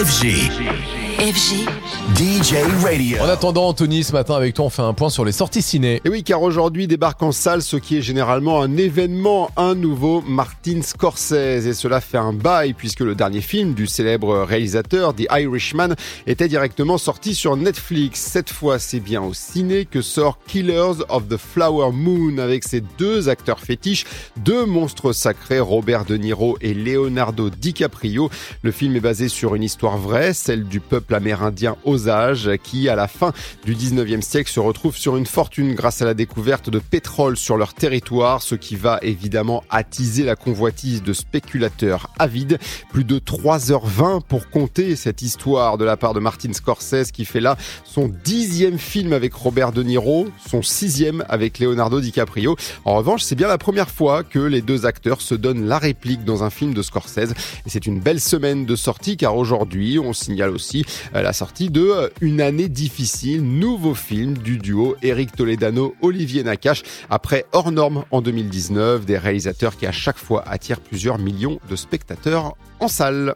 FG. FG. DJ Radio. En attendant, Anthony, ce matin avec toi, on fait un point sur les sorties ciné. Et oui, car aujourd'hui débarque en salle ce qui est généralement un événement, un nouveau Martin Scorsese. Et cela fait un bail puisque le dernier film du célèbre réalisateur, The Irishman, était directement sorti sur Netflix. Cette fois, c'est bien au ciné que sort Killers of the Flower Moon avec ses deux acteurs fétiches, deux monstres sacrés, Robert De Niro et Leonardo DiCaprio. Le film est basé sur une histoire vraie, celle du peuple amérindien Osage, qui, à la fin du 19e siècle, se retrouve sur une fortune grâce à la découverte de pétrole sur leur territoire, ce qui va évidemment attiser la convoitise de spéculateurs avides. Plus de 3h20 pour compter cette histoire de la part de Martin Scorsese, qui fait là son dixième film avec Robert De Niro, son sixième avec Leonardo DiCaprio. En revanche, c'est bien la première fois que les deux acteurs se donnent la réplique dans un film de Scorsese. Et c'est une belle semaine de sortie, car aujourd'hui, on signale aussi euh, la sortie de euh, Une année difficile, nouveau film du duo Eric Toledano-Olivier Nakache, après Hors Norme en 2019, des réalisateurs qui à chaque fois attirent plusieurs millions de spectateurs en salle.